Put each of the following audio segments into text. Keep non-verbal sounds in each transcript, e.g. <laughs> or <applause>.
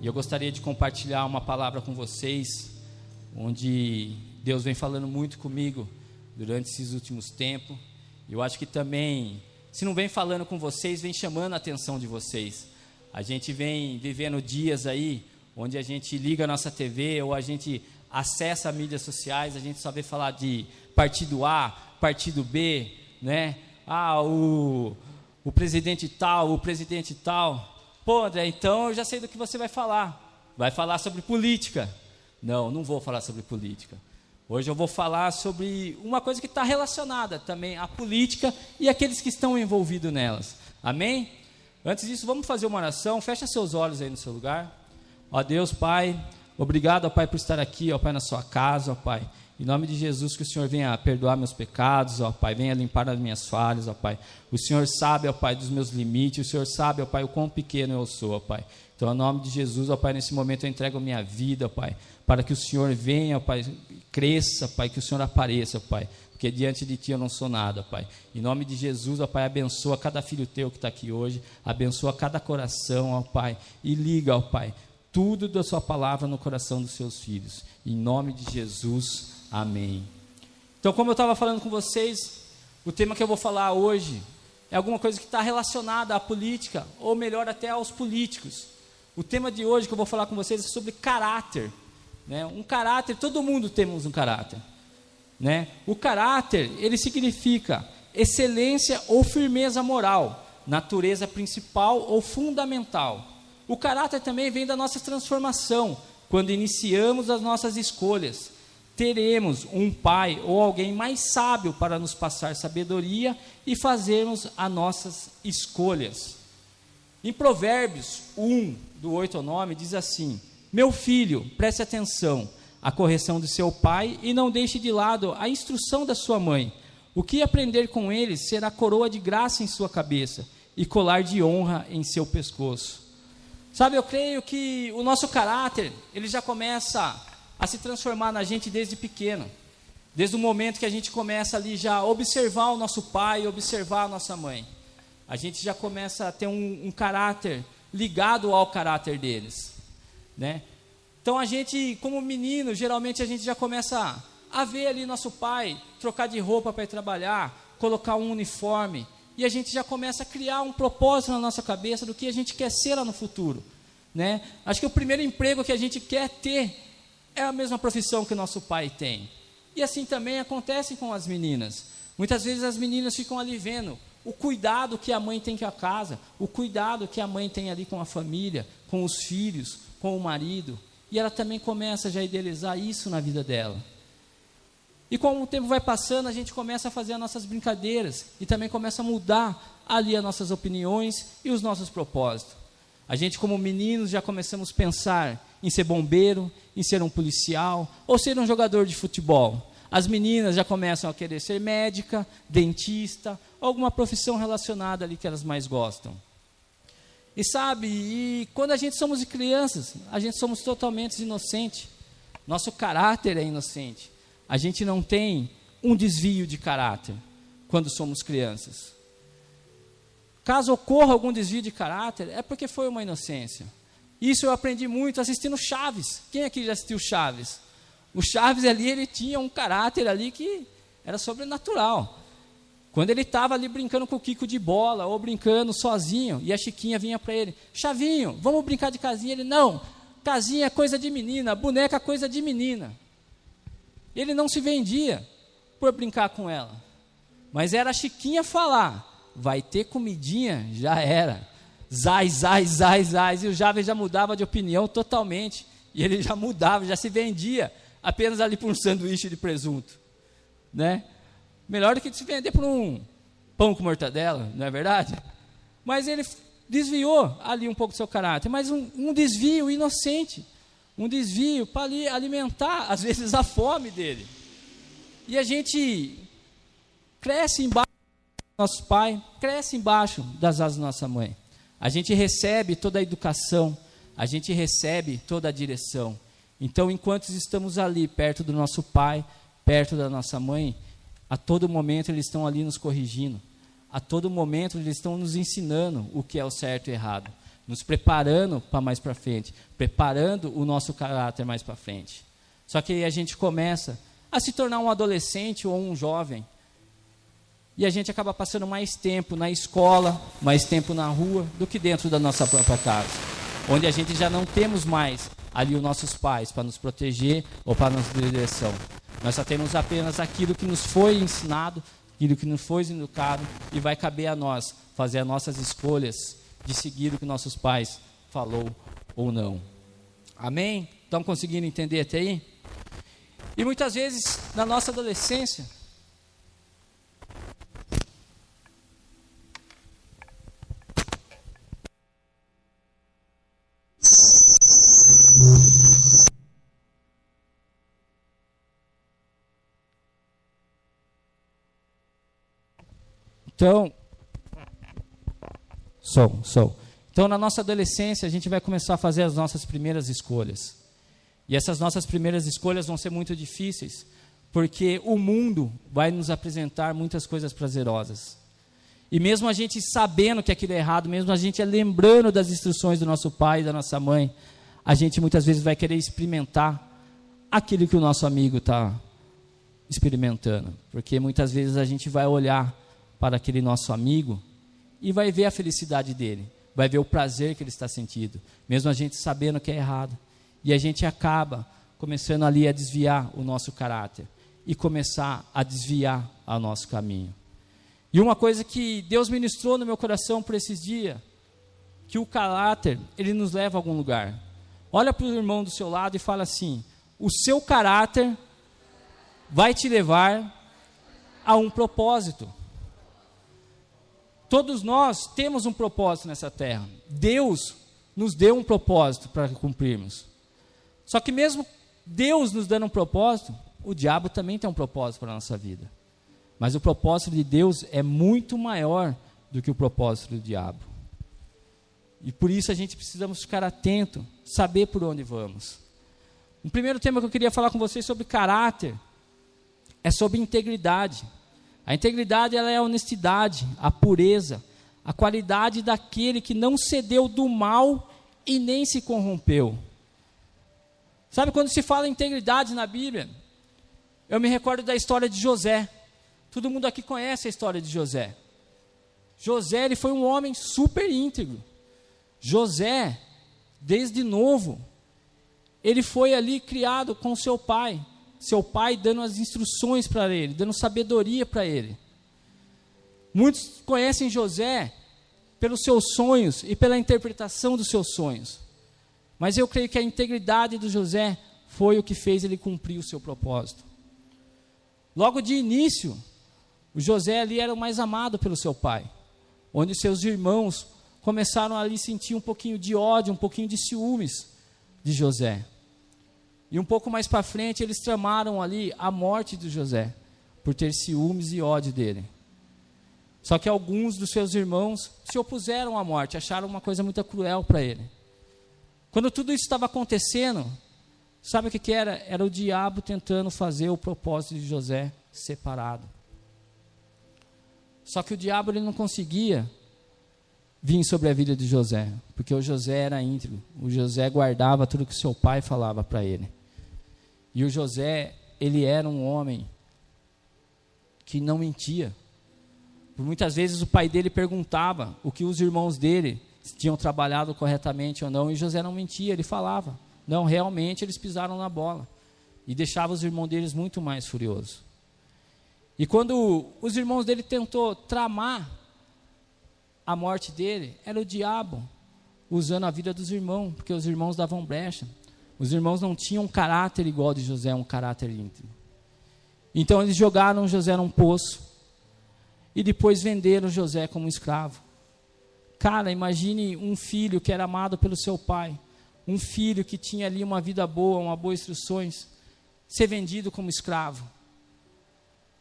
E eu gostaria de compartilhar uma palavra com vocês, onde Deus vem falando muito comigo durante esses últimos tempos. Eu acho que também, se não vem falando com vocês, vem chamando a atenção de vocês. A gente vem vivendo dias aí onde a gente liga a nossa TV ou a gente acessa mídias sociais, a gente só vê falar de partido A, partido B, né? Ah, o, o presidente tal, o presidente tal. Pô, André, então eu já sei do que você vai falar. Vai falar sobre política. Não, não vou falar sobre política. Hoje eu vou falar sobre uma coisa que está relacionada também à política e aqueles que estão envolvidos nelas. Amém? Antes disso, vamos fazer uma oração. Fecha seus olhos aí no seu lugar. Ó Deus, Pai, obrigado, ó Pai, por estar aqui, ó Pai, na sua casa, ó Pai. Em nome de Jesus, que o Senhor venha perdoar meus pecados, ó Pai, venha limpar as minhas falhas, ó Pai. O Senhor sabe, ó Pai, dos meus limites, o Senhor sabe, ó Pai, o quão pequeno eu sou, ó Pai. Então, em nome de Jesus, ó Pai, nesse momento eu entrego a minha vida, ó Pai, para que o Senhor venha, ó Pai, cresça, Pai, que o Senhor apareça, ó Pai, porque diante de Ti eu não sou nada, Pai. Em nome de Jesus, ó Pai, abençoa cada filho Teu que está aqui hoje, abençoa cada coração, ó Pai, e liga, ó Pai, tudo da Sua palavra no coração dos Seus filhos. Em nome de Jesus, amém. Então, como eu estava falando com vocês, o tema que eu vou falar hoje é alguma coisa que está relacionada à política, ou melhor, até aos políticos. O tema de hoje que eu vou falar com vocês é sobre caráter. Né? Um caráter, todo mundo temos um caráter. Né? O caráter, ele significa excelência ou firmeza moral, natureza principal ou fundamental. O caráter também vem da nossa transformação, quando iniciamos as nossas escolhas. Teremos um pai ou alguém mais sábio para nos passar sabedoria e fazermos as nossas escolhas. Em Provérbios 1, do 8 ao 9, diz assim: Meu filho, preste atenção à correção do seu pai e não deixe de lado a instrução da sua mãe. O que aprender com eles será coroa de graça em sua cabeça e colar de honra em seu pescoço. Sabe, eu creio que o nosso caráter, ele já começa a se transformar na gente desde pequeno. Desde o momento que a gente começa ali já a observar o nosso pai, observar a nossa mãe. A gente já começa a ter um, um caráter ligado ao caráter deles, né? Então a gente, como menino, geralmente a gente já começa a ver ali nosso pai trocar de roupa para ir trabalhar, colocar um uniforme, e a gente já começa a criar um propósito na nossa cabeça do que a gente quer ser lá no futuro. Né? Acho que o primeiro emprego que a gente quer ter é a mesma profissão que nosso pai tem. E assim também acontece com as meninas. Muitas vezes as meninas ficam ali vendo o cuidado que a mãe tem com a casa, o cuidado que a mãe tem ali com a família, com os filhos, com o marido. E ela também começa já a idealizar isso na vida dela. E como o tempo vai passando, a gente começa a fazer as nossas brincadeiras e também começa a mudar ali as nossas opiniões e os nossos propósitos. A gente, como meninos, já começamos a pensar em ser bombeiro, em ser um policial ou ser um jogador de futebol. As meninas já começam a querer ser médica, dentista, alguma profissão relacionada ali que elas mais gostam. E sabe, e quando a gente somos crianças, a gente somos totalmente inocentes. Nosso caráter é inocente a gente não tem um desvio de caráter quando somos crianças. Caso ocorra algum desvio de caráter, é porque foi uma inocência. Isso eu aprendi muito assistindo Chaves. Quem aqui já assistiu Chaves? O Chaves ali, ele tinha um caráter ali que era sobrenatural. Quando ele estava ali brincando com o Kiko de bola, ou brincando sozinho, e a Chiquinha vinha para ele, Chavinho, vamos brincar de casinha? Ele, não, casinha é coisa de menina, boneca é coisa de menina. Ele não se vendia por brincar com ela. Mas era a Chiquinha falar: vai ter comidinha? Já era. Zai, zai, zai, zai. E o jovem já mudava de opinião totalmente. E ele já mudava, já se vendia apenas ali por um sanduíche de presunto. Né? Melhor do que se vender por um pão com mortadela, não é verdade? Mas ele desviou ali um pouco do seu caráter, mas um, um desvio inocente um desvio para alimentar, às vezes, a fome dele. E a gente cresce embaixo nosso pai, cresce embaixo das asas da nossa mãe. A gente recebe toda a educação, a gente recebe toda a direção. Então, enquanto estamos ali perto do nosso pai, perto da nossa mãe, a todo momento eles estão ali nos corrigindo. A todo momento eles estão nos ensinando o que é o certo e o errado. nos preparando para mais para frente, preparando o nosso caráter mais para frente. Só que aí a gente começa a se tornar um adolescente ou um jovem. E a gente acaba passando mais tempo na escola, mais tempo na rua, do que dentro da nossa própria casa. Onde a gente já não temos mais ali os nossos pais para nos proteger ou para nos dar direção. Nós só temos apenas aquilo que nos foi ensinado, aquilo que nos foi educado, e vai caber a nós fazer as nossas escolhas de seguir o que nossos pais falou ou não. Amém? Estão conseguindo entender até aí? E muitas vezes, na nossa adolescência, Então, sou, sou. Então, na nossa adolescência, a gente vai começar a fazer as nossas primeiras escolhas. E essas nossas primeiras escolhas vão ser muito difíceis, porque o mundo vai nos apresentar muitas coisas prazerosas. E mesmo a gente sabendo que aquilo é errado, mesmo a gente lembrando das instruções do nosso pai da nossa mãe, a gente muitas vezes vai querer experimentar aquilo que o nosso amigo está experimentando. Porque muitas vezes a gente vai olhar para aquele nosso amigo e vai ver a felicidade dele, vai ver o prazer que ele está sentindo, mesmo a gente sabendo que é errado. E a gente acaba começando ali a desviar o nosso caráter e começar a desviar o nosso caminho. E uma coisa que Deus ministrou no meu coração por esses dias, que o caráter, ele nos leva a algum lugar. Olha para o irmão do seu lado e fala assim: o seu caráter vai te levar a um propósito. Todos nós temos um propósito nessa terra. Deus nos deu um propósito para cumprirmos. Só que mesmo Deus nos dando um propósito, o diabo também tem um propósito para a nossa vida. Mas o propósito de Deus é muito maior do que o propósito do diabo. E por isso a gente precisamos ficar atento, saber por onde vamos. Um primeiro tema que eu queria falar com vocês sobre caráter é sobre integridade. A integridade ela é a honestidade, a pureza, a qualidade daquele que não cedeu do mal e nem se corrompeu. Sabe quando se fala integridade na Bíblia? Eu me recordo da história de José. Todo mundo aqui conhece a história de José. José ele foi um homem super íntegro. José, desde novo, ele foi ali criado com seu pai. Seu pai dando as instruções para ele, dando sabedoria para ele. Muitos conhecem José pelos seus sonhos e pela interpretação dos seus sonhos. Mas eu creio que a integridade do José foi o que fez ele cumprir o seu propósito. Logo de início, o José ali era o mais amado pelo seu pai, onde seus irmãos começaram ali a sentir um pouquinho de ódio, um pouquinho de ciúmes de José. E um pouco mais para frente, eles tramaram ali a morte de José, por ter ciúmes e ódio dele. Só que alguns dos seus irmãos se opuseram à morte, acharam uma coisa muito cruel para ele. Quando tudo isso estava acontecendo, sabe o que, que era? Era o diabo tentando fazer o propósito de José separado. Só que o diabo ele não conseguia vir sobre a vida de José, porque o José era íntegro. O José guardava tudo que seu pai falava para ele. E o José, ele era um homem que não mentia. Por muitas vezes o pai dele perguntava o que os irmãos dele tinham trabalhado corretamente ou não, e José não mentia, ele falava. Não, realmente eles pisaram na bola. E deixava os irmãos deles muito mais furiosos. E quando os irmãos dele tentou tramar a morte dele, era o diabo usando a vida dos irmãos, porque os irmãos davam brecha. Os irmãos não tinham um caráter igual de José, um caráter íntegro. Então eles jogaram José num poço e depois venderam José como escravo. Cara, imagine um filho que era amado pelo seu pai, um filho que tinha ali uma vida boa, uma boa instruções, ser vendido como escravo.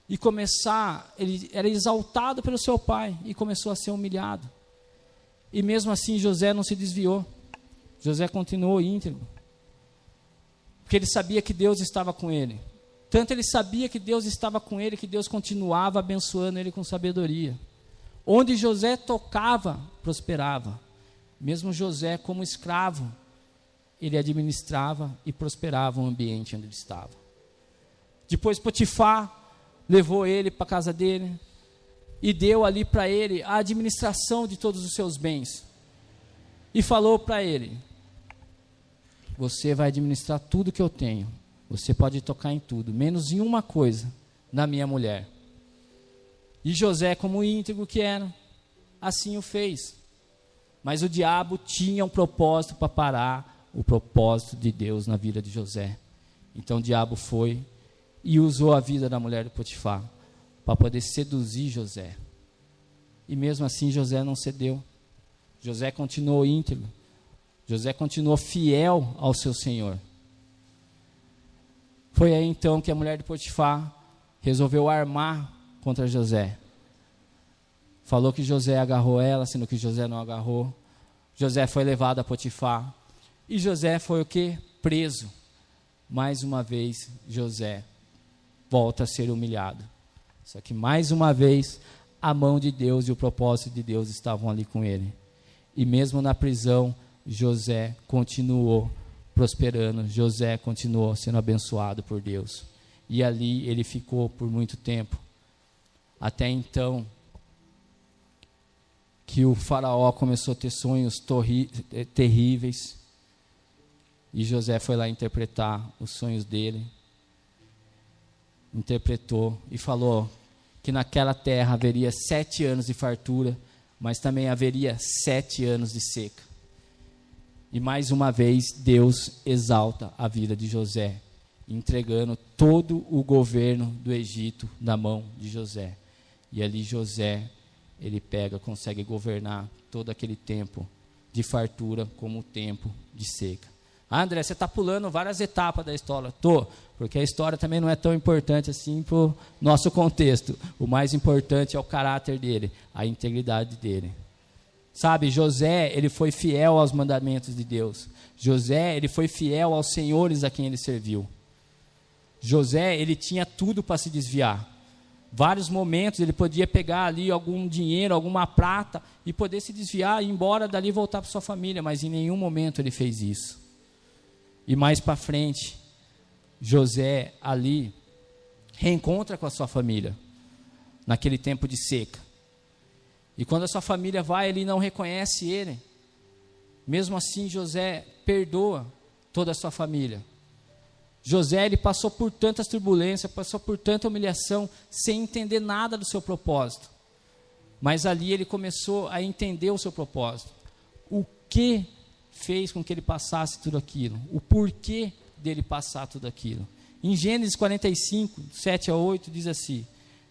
E começar, ele era exaltado pelo seu pai e começou a ser humilhado. E mesmo assim José não se desviou. José continuou íntegro. Porque ele sabia que Deus estava com ele. Tanto ele sabia que Deus estava com ele, que Deus continuava abençoando ele com sabedoria. Onde José tocava, prosperava. Mesmo José, como escravo, ele administrava e prosperava o ambiente onde ele estava. Depois Potifar levou ele para a casa dele e deu ali para ele a administração de todos os seus bens. E falou para ele: Você vai administrar tudo que eu tenho. Você pode tocar em tudo, menos em uma coisa, na minha mulher. E José, como íntegro que era, assim o fez. Mas o diabo tinha um propósito para parar o propósito de Deus na vida de José. Então o diabo foi e usou a vida da mulher de Potifar para poder seduzir José. E mesmo assim José não cedeu. José continuou íntegro. José continuou fiel ao seu Senhor. Foi aí então que a mulher de Potifar resolveu armar contra José. Falou que José agarrou ela, sendo que José não agarrou. José foi levado a Potifar. E José foi o que? Preso. Mais uma vez, José volta a ser humilhado. Só que mais uma vez, a mão de Deus e o propósito de Deus estavam ali com ele. E mesmo na prisão, José continuou prosperando, José continuou sendo abençoado por Deus. E ali ele ficou por muito tempo. Até então, que o faraó começou a ter sonhos eh, terríveis. E José foi lá interpretar os sonhos dele. Interpretou e falou que naquela terra haveria sete anos de fartura, mas também haveria sete anos de seca. E mais uma vez, Deus exalta a vida de José, entregando todo o governo do Egito na mão de José. E ali José, ele pega, consegue governar todo aquele tempo de fartura como o tempo de seca. Ah, André, você está pulando várias etapas da história. Tô, porque a história também não é tão importante assim para o nosso contexto. O mais importante é o caráter dele, a integridade dele. Sabe, José, ele foi fiel aos mandamentos de Deus. José, ele foi fiel aos senhores a quem ele serviu. José, ele tinha tudo para se desviar. Vários momentos ele podia pegar ali algum dinheiro, alguma prata e poder se desviar e ir embora dali voltar para sua família, mas em nenhum momento ele fez isso. E mais para frente, José ali reencontra com a sua família naquele tempo de seca. E quando a sua família vai, ele não reconhece ele. Mesmo assim, José perdoa toda a sua família. José ele passou por tantas turbulências, passou por tanta humilhação, sem entender nada do seu propósito. Mas ali ele começou a entender o seu propósito. O que fez com que ele passasse tudo aquilo? O porquê dele passar tudo aquilo? Em Gênesis 45, 7 a 8, diz assim: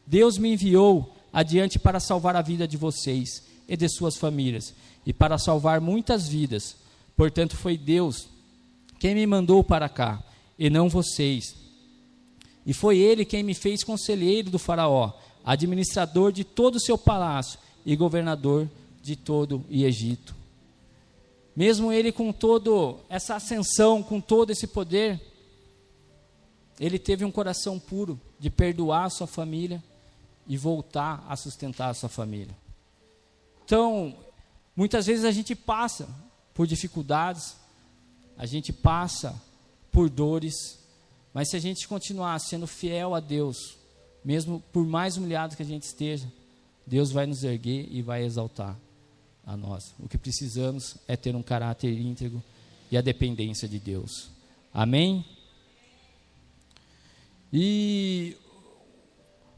Deus me enviou adiante para salvar a vida de vocês e de suas famílias, e para salvar muitas vidas. Portanto, foi Deus quem me mandou para cá, e não vocês. E foi ele quem me fez conselheiro do Faraó, administrador de todo o seu palácio e governador de todo o Egito. Mesmo ele com toda essa ascensão, com todo esse poder, ele teve um coração puro de perdoar a sua família e voltar a sustentar a sua família. Então, muitas vezes a gente passa por dificuldades, a gente passa por dores, mas se a gente continuar sendo fiel a Deus, mesmo por mais humilhado que a gente esteja, Deus vai nos erguer e vai exaltar a nós. O que precisamos é ter um caráter íntegro e a dependência de Deus. Amém? E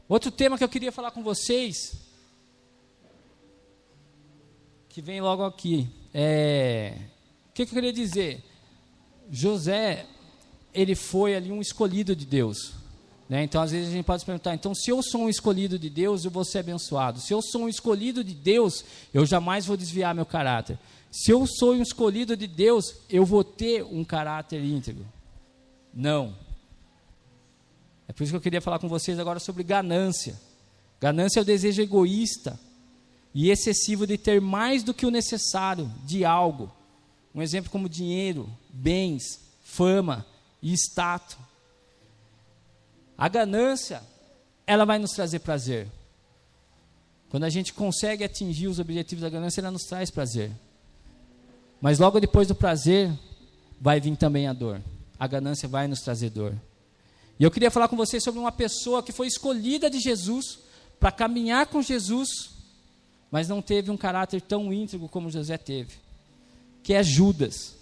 Outro tema que eu queria falar com vocês, que vem logo aqui, é. O que, que eu queria dizer? José, ele foi ali um escolhido de Deus. Né? Então, às vezes, a gente pode se perguntar: então, se eu sou um escolhido de Deus, eu vou ser abençoado. Se eu sou um escolhido de Deus, eu jamais vou desviar meu caráter. Se eu sou um escolhido de Deus, eu vou ter um caráter íntegro. Não. É por isso que eu queria falar com vocês agora sobre ganância. Ganância é o desejo egoísta e excessivo de ter mais do que o necessário de algo. Um exemplo como dinheiro, bens, fama e status. A ganância, ela vai nos trazer prazer. Quando a gente consegue atingir os objetivos da ganância, ela nos traz prazer. Mas logo depois do prazer, vai vir também a dor. A ganância vai nos trazer dor. E eu queria falar com vocês sobre uma pessoa que foi escolhida de Jesus para caminhar com Jesus, mas não teve um caráter tão íntegro como José teve, que é Judas.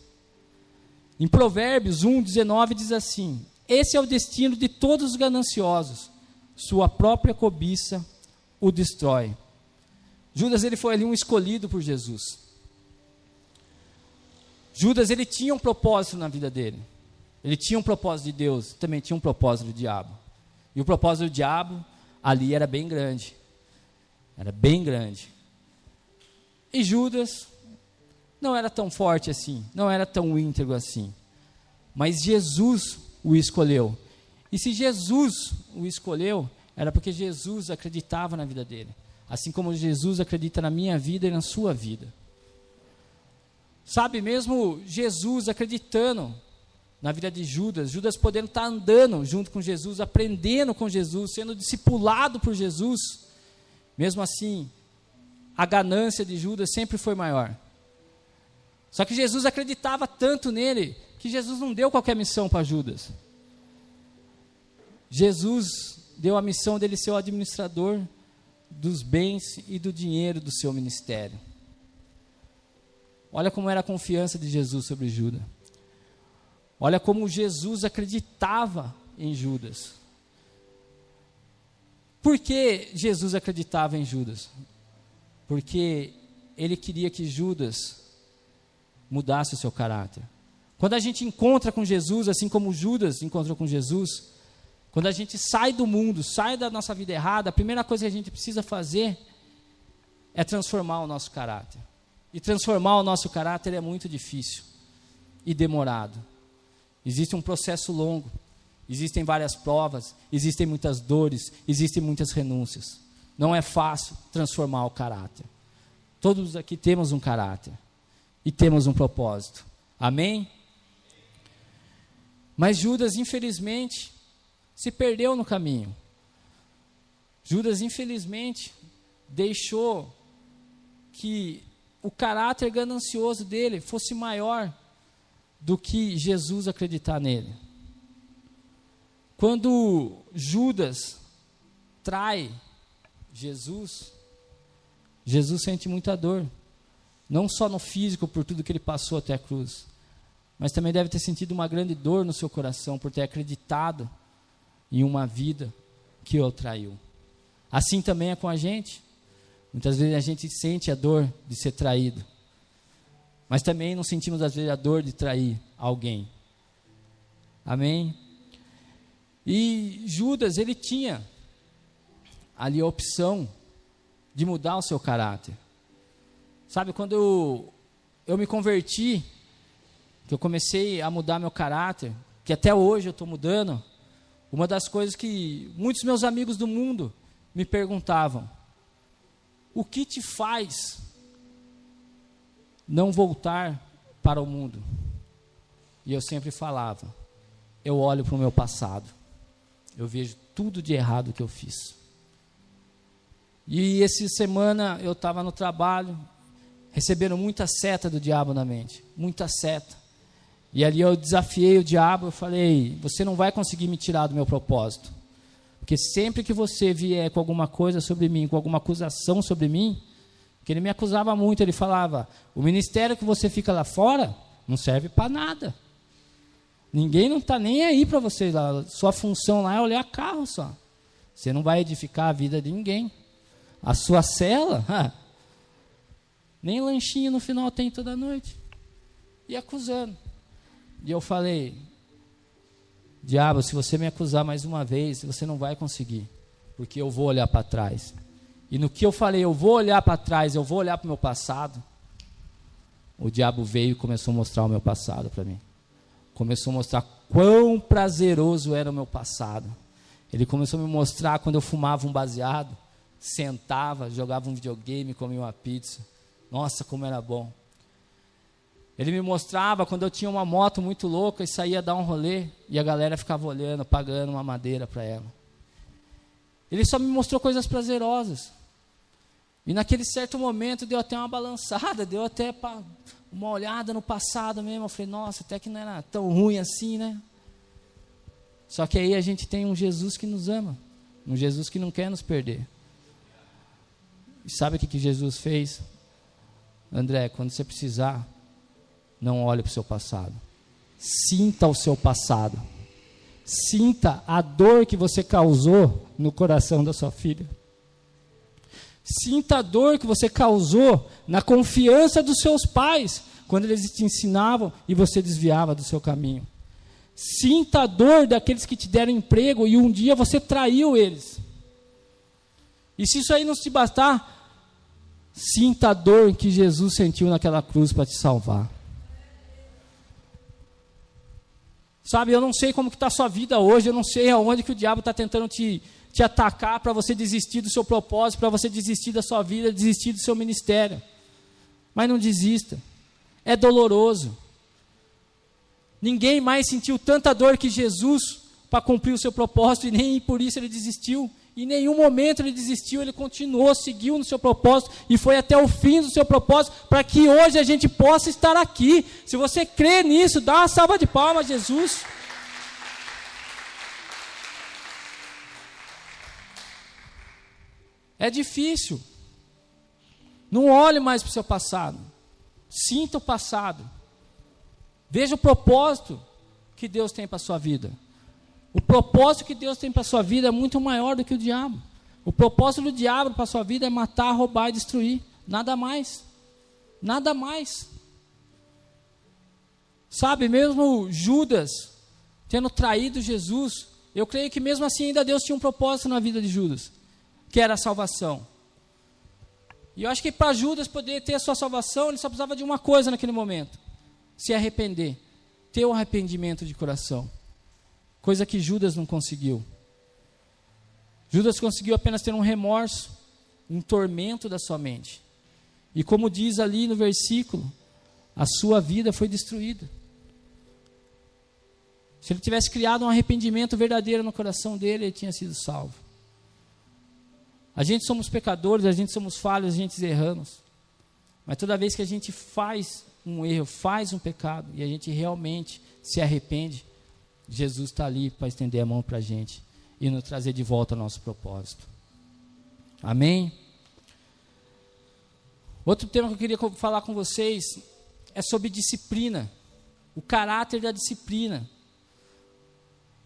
Em Provérbios 1, 19 diz assim: Esse é o destino de todos os gananciosos, sua própria cobiça o destrói. Judas ele foi ali um escolhido por Jesus. Judas ele tinha um propósito na vida dele. Ele tinha um propósito de Deus, também tinha um propósito do diabo. E o propósito do diabo ali era bem grande. Era bem grande. E Judas não era tão forte assim, não era tão íntegro assim. Mas Jesus o escolheu. E se Jesus o escolheu, era porque Jesus acreditava na vida dele. Assim como Jesus acredita na minha vida e na sua vida. Sabe, mesmo Jesus acreditando na vida de Judas, Judas podendo estar andando junto com Jesus, aprendendo com Jesus, sendo discipulado por Jesus, mesmo assim, a ganância de Judas sempre foi maior. Só que Jesus acreditava tanto nele que Jesus não deu qualquer missão para Judas. Jesus deu a missão dele ser o administrador dos bens e do dinheiro do seu ministério. Olha como era a confiança de Jesus sobre Judas. Olha como Jesus acreditava em Judas. Por que Jesus acreditava em Judas? Porque ele queria que Judas mudasse o seu caráter. Quando a gente encontra com Jesus, assim como Judas encontrou com Jesus, quando a gente sai do mundo, sai da nossa vida errada, a primeira coisa que a gente precisa fazer é transformar o nosso caráter. E transformar o nosso caráter é muito difícil e demorado. Existe um processo longo, existem várias provas, existem muitas dores, existem muitas renúncias. Não é fácil transformar o caráter. Todos aqui temos um caráter e temos um propósito. Amém? Mas Judas, infelizmente, se perdeu no caminho. Judas, infelizmente, deixou que o caráter ganancioso dele fosse maior do que Jesus acreditar nele. Quando Judas trai Jesus, Jesus sente muita dor, não só no físico por tudo que ele passou até a cruz, mas também deve ter sentido uma grande dor no seu coração por ter acreditado em uma vida que o traiu. Assim também é com a gente. Muitas vezes a gente sente a dor de ser traído. Mas também não sentimos, às vezes, a dor de trair alguém. Amém? E Judas, ele tinha ali a opção de mudar o seu caráter. Sabe, quando eu, eu me converti, que eu comecei a mudar meu caráter, que até hoje eu estou mudando, uma das coisas que muitos meus amigos do mundo me perguntavam: o que te faz não voltar para o mundo. E eu sempre falava: eu olho para o meu passado, eu vejo tudo de errado que eu fiz. E essa semana eu estava no trabalho, recebendo muita seta do diabo na mente, muita seta. E ali eu desafiei o diabo, eu falei: você não vai conseguir me tirar do meu propósito. Porque sempre que você vier com alguma coisa sobre mim, com alguma acusação sobre mim, que ele me acusava muito, ele falava: o ministério que você fica lá fora não serve para nada. Ninguém não está nem aí para você lá. Sua função lá é olhar carro só. Você não vai edificar a vida de ninguém. A sua cela, <laughs> nem lanchinho no final tem toda noite. E acusando. E eu falei: Diabo, se você me acusar mais uma vez, você não vai conseguir, porque eu vou olhar para trás. E no que eu falei, eu vou olhar para trás, eu vou olhar para o meu passado, o diabo veio e começou a mostrar o meu passado para mim. Começou a mostrar quão prazeroso era o meu passado. Ele começou a me mostrar quando eu fumava um baseado, sentava, jogava um videogame, comia uma pizza. Nossa, como era bom. Ele me mostrava quando eu tinha uma moto muito louca e saía dar um rolê e a galera ficava olhando, pagando uma madeira para ela. Ele só me mostrou coisas prazerosas. E naquele certo momento deu até uma balançada, deu até uma olhada no passado mesmo. Eu falei, nossa, até que não era tão ruim assim, né? Só que aí a gente tem um Jesus que nos ama, um Jesus que não quer nos perder. E sabe o que, Jesus fez? André, quando você precisar, não olhe para o seu passado. Sinta o seu passado. Sinta a dor que você causou no coração da sua filha. Sinta a dor que você causou na confiança dos seus pais, quando eles te ensinavam e você desviava do seu caminho. Sinta a dor daqueles que te deram emprego e um dia você traiu eles. E se isso aí não te bastar, sinta a dor que Jesus sentiu naquela cruz para te salvar. Sabe, eu não sei como está a sua vida hoje, eu não sei aonde que o diabo está tentando te, te atacar para você desistir do seu propósito, para você desistir da sua vida, desistir do seu ministério. Mas não desista. É doloroso. Ninguém mais sentiu tanta dor que Jesus para cumprir o seu propósito e nem por isso ele desistiu. Em nenhum momento ele desistiu, ele continuou, seguiu no seu propósito e foi até o fim do seu propósito para que hoje a gente possa estar aqui. Se você crê nisso, dá uma salva de palmas Jesus. É difícil. Não olhe mais para o seu passado. Sinta o passado. Veja o propósito que Deus tem para a sua vida. O propósito que Deus tem para a sua vida é muito maior do que o diabo. O propósito do diabo para a sua vida é matar, roubar e destruir. Nada mais. Nada mais. Sabe, mesmo Judas tendo traído Jesus, eu creio que mesmo assim ainda Deus tinha um propósito na vida de Judas, que era a salvação. E eu acho que para Judas poder ter a sua salvação, ele só precisava de uma coisa naquele momento: se arrepender, ter um arrependimento de coração. Coisa que Judas não conseguiu. Judas conseguiu apenas ter um remorso, um tormento da sua mente. E como diz ali no versículo, a sua vida foi destruída. Se ele tivesse criado um arrependimento verdadeiro no coração dele, ele tinha sido salvo. A gente somos pecadores, a gente somos falhos, a gente erramos. Mas toda vez que a gente faz um erro, faz um pecado e a gente realmente se arrepende, Jesus está ali para estender a mão para a gente e nos trazer de volta ao nosso propósito. Amém? Outro tema que eu queria falar com vocês é sobre disciplina, o caráter da disciplina.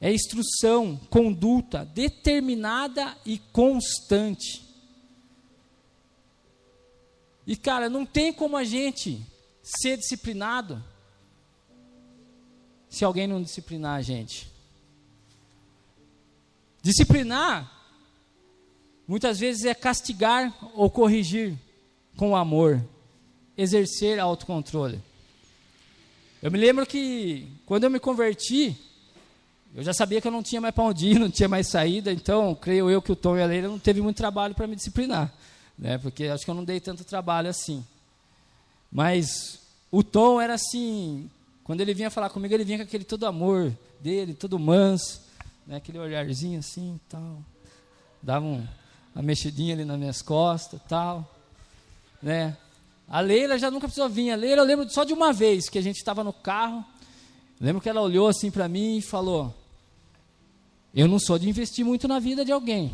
É instrução, conduta determinada e constante. E cara, não tem como a gente ser disciplinado se alguém não disciplinar a gente. Disciplinar, muitas vezes, é castigar ou corrigir com amor, exercer autocontrole. Eu me lembro que, quando eu me converti, eu já sabia que eu não tinha mais para onde ir, <laughs> não tinha mais saída, então, creio eu que o Tom e a Leila não teve muito trabalho para me disciplinar, né, porque acho que eu não dei tanto trabalho assim. Mas o Tom era assim, quando ele vinha falar comigo, ele vinha com aquele todo amor dele, todo manso, né, aquele olharzinho assim tal. Dava um, uma mexidinha ali nas minhas costas tal. Né. A Leila já nunca precisou vir. A Leila eu lembro só de uma vez que a gente estava no carro. Lembro que ela olhou assim para mim e falou: Eu não sou de investir muito na vida de alguém.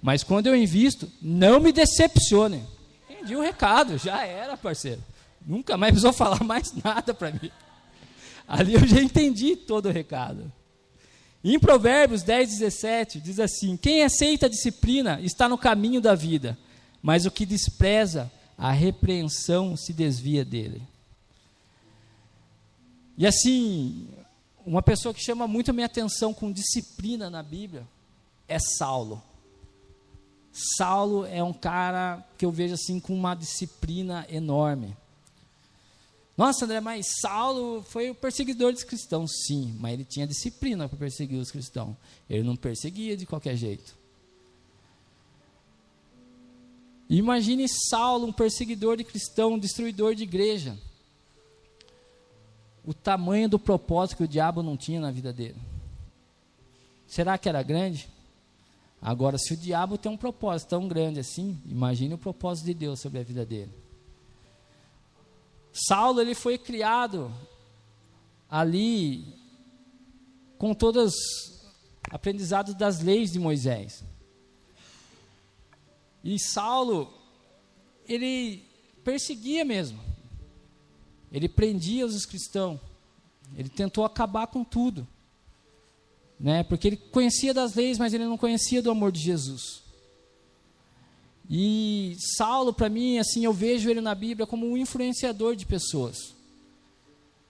Mas quando eu invisto, não me decepcione. Entendi o recado, já era, parceiro. Nunca mais precisou <laughs> falar mais nada para mim. Ali eu já entendi todo o recado. em Provérbios 10, 17, diz assim: Quem aceita a disciplina está no caminho da vida, mas o que despreza a repreensão se desvia dele. E assim, uma pessoa que chama muito a minha atenção com disciplina na Bíblia é Saulo. Saulo é um cara que eu vejo assim com uma disciplina enorme. Nossa, André, mas Saulo foi o perseguidor dos cristãos. Sim, mas ele tinha disciplina para perseguir os cristãos. Ele não perseguia de qualquer jeito. Imagine Saulo, um perseguidor de cristão, um destruidor de igreja. O tamanho do propósito que o diabo não tinha na vida dele. Será que era grande? Agora, se o diabo tem um propósito tão grande assim, imagine o propósito de Deus sobre a vida dele. Saulo ele foi criado ali com todos aprendizados das leis de Moisés. E Saulo ele perseguia mesmo. Ele prendia os cristãos. Ele tentou acabar com tudo. Né? Porque ele conhecia das leis, mas ele não conhecia do amor de Jesus. E Saulo, para mim, assim, eu vejo ele na Bíblia como um influenciador de pessoas.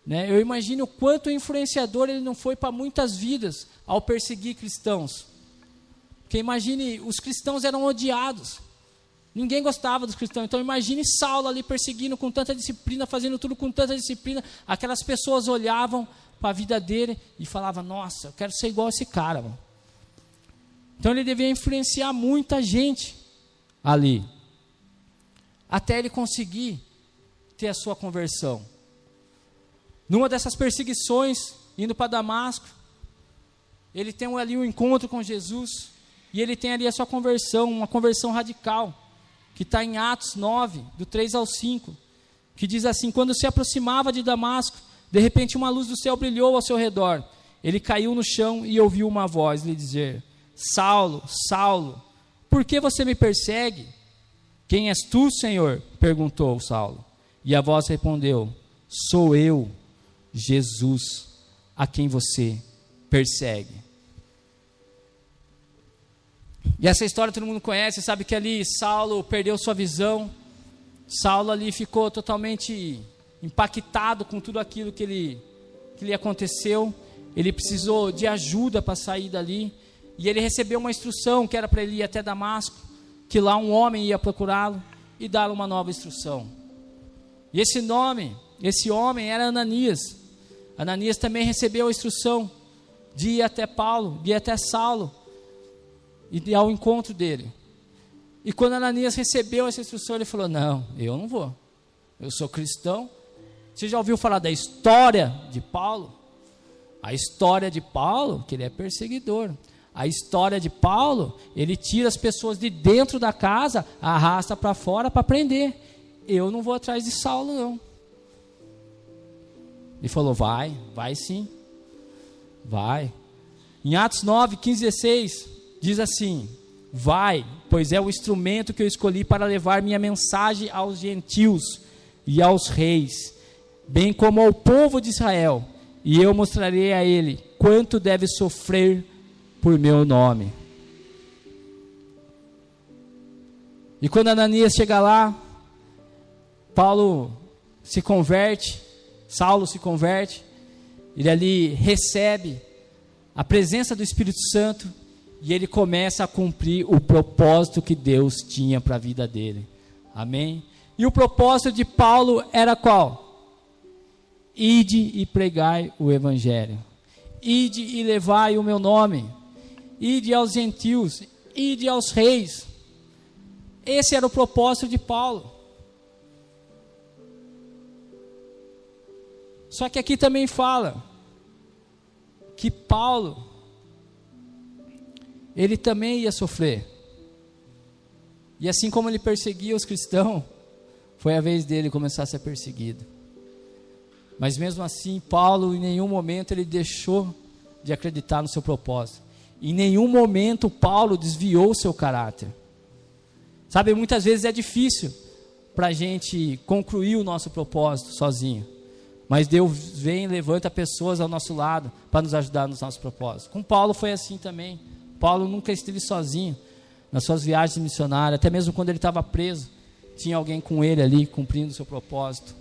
Né? Eu imagino o quanto influenciador ele não foi para muitas vidas ao perseguir cristãos. Porque imagine, os cristãos eram odiados. Ninguém gostava dos cristãos. Então imagine Saulo ali perseguindo com tanta disciplina, fazendo tudo com tanta disciplina. Aquelas pessoas olhavam para a vida dele e falavam: Nossa, eu quero ser igual a esse cara. Mano. Então ele devia influenciar muita gente ali, até ele conseguir ter a sua conversão. Numa dessas perseguições, indo para Damasco, ele tem ali um encontro com Jesus e ele tem ali a sua conversão, uma conversão radical que está em Atos 9, do 3 ao 5, que diz assim: Quando se aproximava de Damasco, de repente uma luz do céu brilhou ao seu redor. Ele caiu no chão e ouviu uma voz lhe dizer: Saulo, Saulo, por que você me persegue? Quem és tu, Senhor? perguntou Saulo. E a voz respondeu: Sou eu, Jesus, a quem você persegue. E essa história todo mundo conhece, sabe que ali Saulo perdeu sua visão. Saulo ali ficou totalmente impactado com tudo aquilo que ele que lhe aconteceu. Ele precisou de ajuda para sair dali. E ele recebeu uma instrução que era para ele ir até Damasco, que lá um homem ia procurá-lo e dar uma nova instrução. E esse nome, esse homem era Ananias. Ananias também recebeu a instrução de ir até Paulo, de ir até Saulo e ao encontro dele. E quando Ananias recebeu essa instrução, ele falou: Não, eu não vou. Eu sou cristão. Você já ouviu falar da história de Paulo? A história de Paulo, que ele é perseguidor. A história de Paulo, ele tira as pessoas de dentro da casa, arrasta para fora para prender. Eu não vou atrás de Saulo, não. Ele falou: Vai, vai sim. Vai. Em Atos 9, 15, 16, diz assim: Vai, pois é o instrumento que eu escolhi para levar minha mensagem aos gentios e aos reis, bem como ao povo de Israel, e eu mostrarei a ele quanto deve sofrer por meu nome. E quando Ananias chega lá, Paulo se converte, Saulo se converte, ele ali recebe a presença do Espírito Santo e ele começa a cumprir o propósito que Deus tinha para a vida dele. Amém? E o propósito de Paulo era qual? Ide e pregai o evangelho. Ide e levai o meu nome. Ide aos gentios, ide aos reis. Esse era o propósito de Paulo. Só que aqui também fala que Paulo ele também ia sofrer. E assim como ele perseguia os cristãos, foi a vez dele começar a ser perseguido. Mas mesmo assim, Paulo em nenhum momento ele deixou de acreditar no seu propósito. Em nenhum momento Paulo desviou o seu caráter. Sabe, muitas vezes é difícil para a gente concluir o nosso propósito sozinho. Mas Deus vem e levanta pessoas ao nosso lado para nos ajudar nos nossos propósitos. Com Paulo foi assim também. Paulo nunca esteve sozinho nas suas viagens missionárias, até mesmo quando ele estava preso, tinha alguém com ele ali cumprindo o seu propósito.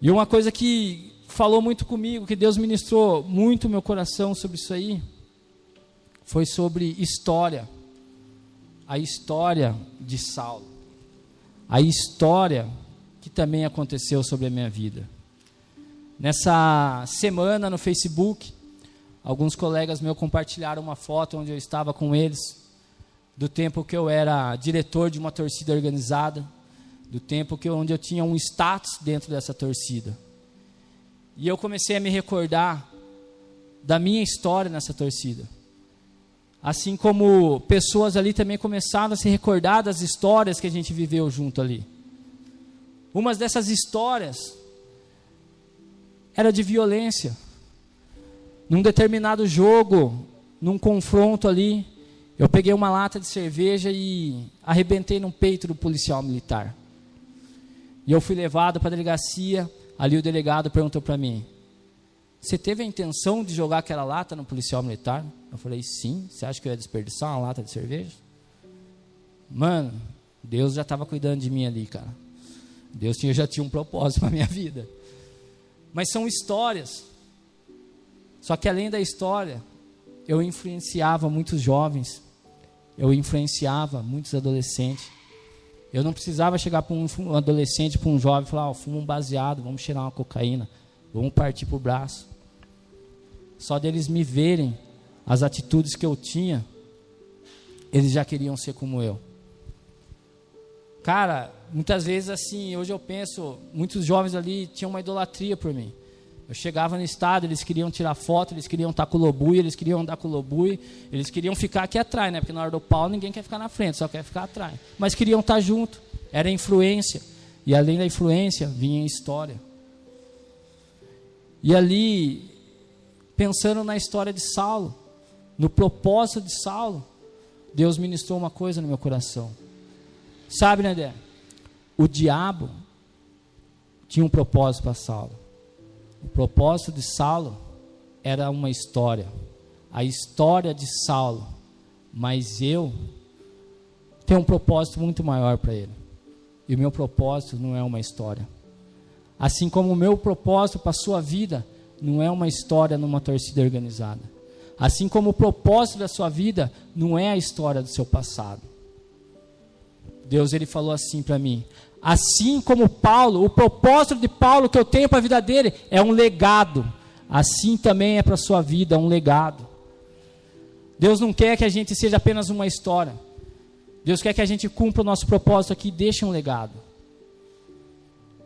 E uma coisa que falou muito comigo, que Deus ministrou muito meu coração sobre isso aí, foi sobre história. A história de Saulo. A história que também aconteceu sobre a minha vida. Nessa semana no Facebook, Alguns colegas meus compartilharam uma foto onde eu estava com eles, do tempo que eu era diretor de uma torcida organizada, do tempo que eu, onde eu tinha um status dentro dessa torcida. E eu comecei a me recordar da minha história nessa torcida. Assim como pessoas ali também começaram a se recordar das histórias que a gente viveu junto ali. Umas dessas histórias era de violência. Num determinado jogo, num confronto ali, eu peguei uma lata de cerveja e arrebentei no peito do policial militar. E eu fui levado para a delegacia. Ali o delegado perguntou para mim: Você teve a intenção de jogar aquela lata no policial militar? Eu falei: Sim. Você acha que eu ia desperdiçar uma lata de cerveja? Mano, Deus já estava cuidando de mim ali, cara. Deus tinha, já tinha um propósito para minha <laughs> vida. Mas são histórias. Só que além da história, eu influenciava muitos jovens, eu influenciava muitos adolescentes. Eu não precisava chegar para um, adolescente, para um jovem, e falar: oh, fuma um baseado, vamos cheirar uma cocaína, vamos partir para o braço. Só deles me verem as atitudes que eu tinha, eles já queriam ser como eu. Cara, muitas vezes assim, hoje eu penso, muitos jovens ali tinham uma idolatria por mim. Eu chegava no estado, eles queriam tirar foto, eles queriam estar com o Lobui, eles queriam andar com o Lobui, eles queriam ficar aqui atrás, né? Porque na hora do pau ninguém quer ficar na frente, só quer ficar atrás. Mas queriam estar junto, era influência. E além da influência, vinha história. E ali, pensando na história de Saulo, no propósito de Saulo, Deus ministrou uma coisa no meu coração. Sabe, Nedé? O diabo tinha um propósito para Saulo. O propósito de Saulo era uma história. A história de Saulo. Mas eu tenho um propósito muito maior para ele. E o meu propósito não é uma história. Assim como o meu propósito para a sua vida não é uma história numa torcida organizada. Assim como o propósito da sua vida não é a história do seu passado. Deus ele falou assim para mim: Assim como Paulo, o propósito de Paulo que eu tenho para a vida dele é um legado. Assim também é para a sua vida um legado. Deus não quer que a gente seja apenas uma história. Deus quer que a gente cumpra o nosso propósito aqui e deixe um legado.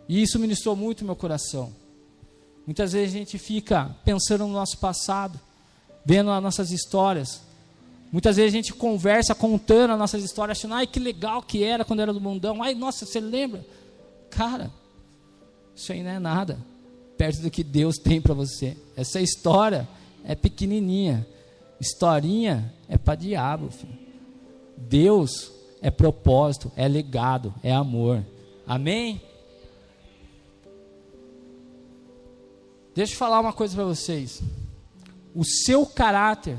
E isso ministrou muito meu coração. Muitas vezes a gente fica pensando no nosso passado, vendo as nossas histórias, Muitas vezes a gente conversa contando as nossas histórias, achando, ai que legal que era quando era do mundão. Ai, nossa, você lembra? Cara, isso aí não é nada perto do que Deus tem para você. Essa história é pequenininha. Historinha é para diabo, filho. Deus é propósito, é legado, é amor. Amém? Deixa eu falar uma coisa para vocês. O seu caráter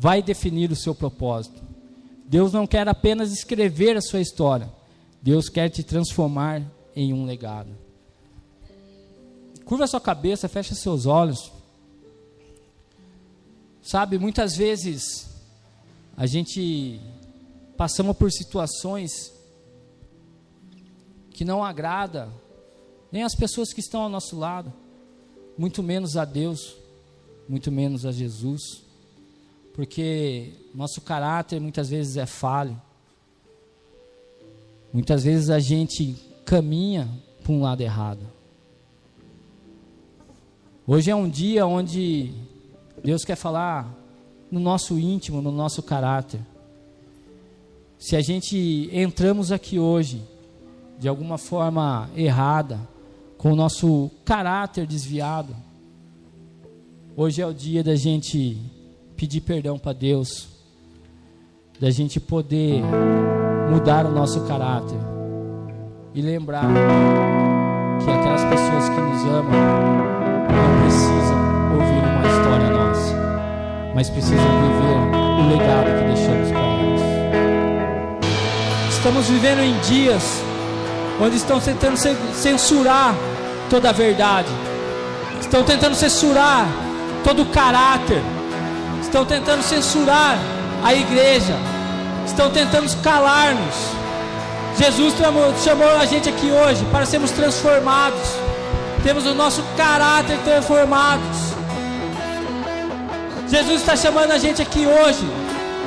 vai definir o seu propósito. Deus não quer apenas escrever a sua história, Deus quer te transformar em um legado. Curva sua cabeça, fecha seus olhos. Sabe, muitas vezes a gente passamos por situações que não agrada nem as pessoas que estão ao nosso lado, muito menos a Deus, muito menos a Jesus porque nosso caráter muitas vezes é falho. Muitas vezes a gente caminha para um lado errado. Hoje é um dia onde Deus quer falar no nosso íntimo, no nosso caráter. Se a gente entramos aqui hoje de alguma forma errada, com o nosso caráter desviado, hoje é o dia da gente pedir perdão para Deus, da gente poder mudar o nosso caráter e lembrar que aquelas pessoas que nos amam não precisam ouvir uma história nossa, mas precisam viver o legado que deixamos para elas. Estamos vivendo em dias onde estão tentando censurar toda a verdade, estão tentando censurar todo o caráter estão tentando censurar a igreja, estão tentando calar-nos. Jesus chamou a gente aqui hoje para sermos transformados, temos o nosso caráter transformados. Jesus está chamando a gente aqui hoje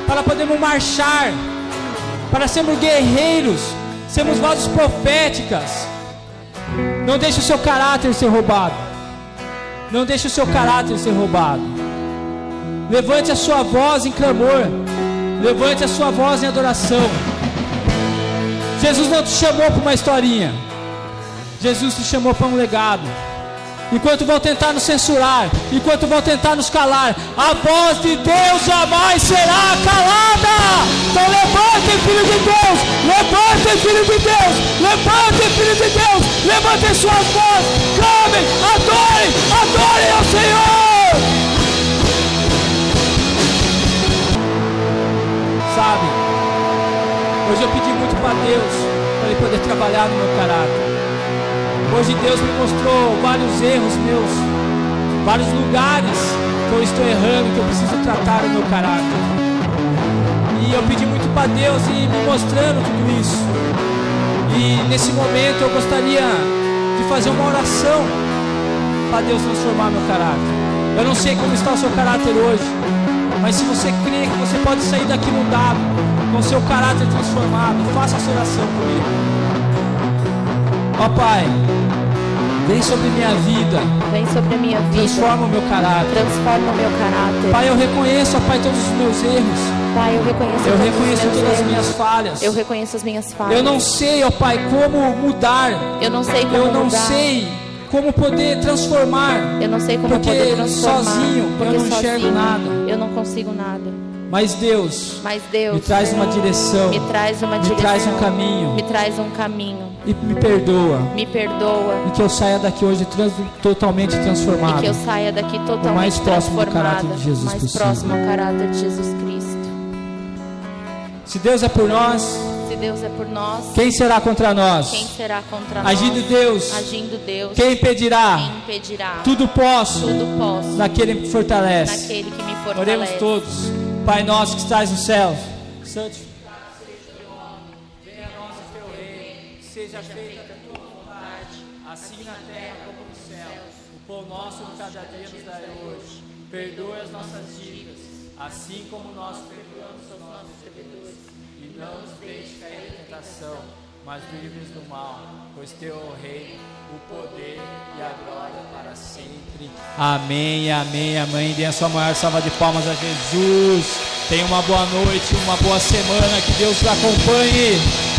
para podermos marchar, para sermos guerreiros, sermos vozes proféticas. Não deixe o seu caráter ser roubado. Não deixe o seu caráter ser roubado. Levante a sua voz em clamor. Levante a sua voz em adoração. Jesus não te chamou para uma historinha. Jesus te chamou para um legado. Enquanto vão tentar nos censurar, enquanto vão tentar nos calar, a voz de Deus jamais será calada. Então levantem, filho de Deus, levantem, filho de Deus, levantem, filho de Deus, levantem suas vozes, clamem, adorem, adorem ao Senhor. Sabe, hoje eu pedi muito para Deus, para Ele poder trabalhar no meu caráter. Hoje Deus me mostrou vários erros meus, vários lugares que eu estou errando, que eu preciso tratar o meu caráter. E eu pedi muito para Deus e me mostrando tudo isso. E nesse momento eu gostaria de fazer uma oração para Deus transformar meu caráter. Eu não sei como está o seu caráter hoje, mas se você crê que você pode sair daqui mudado, com seu caráter transformado, faça essa oração comigo. Ó Pai, vem sobre minha vida. Vem sobre a minha vida. Transforma o meu caráter. Transforma o meu caráter. Pai, eu reconheço, ó Pai, todos os meus erros. Pai, eu reconheço, eu reconheço todas as erros. minhas falhas. Eu reconheço as minhas falhas. Eu não sei, ó Pai, como mudar. Eu não sei como Eu não mudar. sei como poder transformar. Eu não sei como Porque poder transformar. sozinho eu porque não enxergo sozinho nada. Eu não consigo nada. Mas Deus, Mas Deus me traz uma direção. me traz uma Me direção. traz um caminho. Me traz um caminho. E me perdoa. Me perdoa. E que eu saia daqui hoje trans- totalmente E transformado. que eu saia daqui totalmente mais próximo transformada, caráter de Jesus mais possível. próximo ao caráter de Jesus Cristo. Se Deus é por nós, Deus é por nós, quem será contra nós? quem será contra nós? Agindo Deus, Agindo Deus, quem impedirá? quem impedirá? Tudo posso Tudo posso naquele que me fortalece. naquele que me fortalece. Oremos todos. Pai nosso que estás no céu. Santificado seja o teu nome. Venha a nós o teu reino. Seja feita a tua vontade, assim na terra como no céu. O pão nosso de cada dia nos dai hoje. Perdoe as nossas dívidas, assim como nós perdoamos aos nossos. Não nos deixe cair em tentação, mas livres do mal, pois teu é o o poder e a glória para sempre. Amém, amém, amém. Dê a sua maior salva de palmas a Jesus. Tenha uma boa noite, uma boa semana. Que Deus te acompanhe.